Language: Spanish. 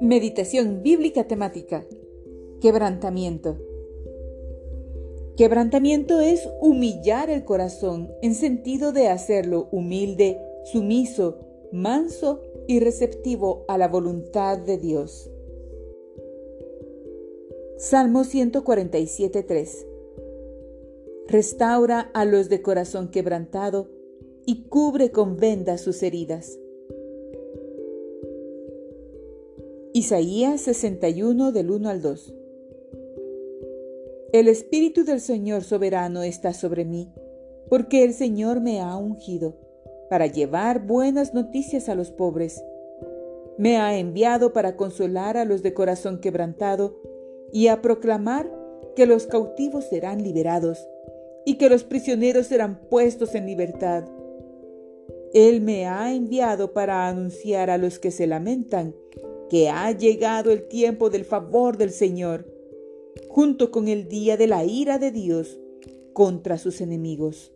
Meditación bíblica temática. Quebrantamiento. Quebrantamiento es humillar el corazón en sentido de hacerlo humilde, sumiso, manso y receptivo a la voluntad de Dios. Salmo 147.3 Restaura a los de corazón quebrantado y cubre con vendas sus heridas. Isaías 61 del 1 al 2 El Espíritu del Señor soberano está sobre mí, porque el Señor me ha ungido para llevar buenas noticias a los pobres. Me ha enviado para consolar a los de corazón quebrantado y a proclamar que los cautivos serán liberados y que los prisioneros serán puestos en libertad. Él me ha enviado para anunciar a los que se lamentan que ha llegado el tiempo del favor del Señor, junto con el día de la ira de Dios contra sus enemigos.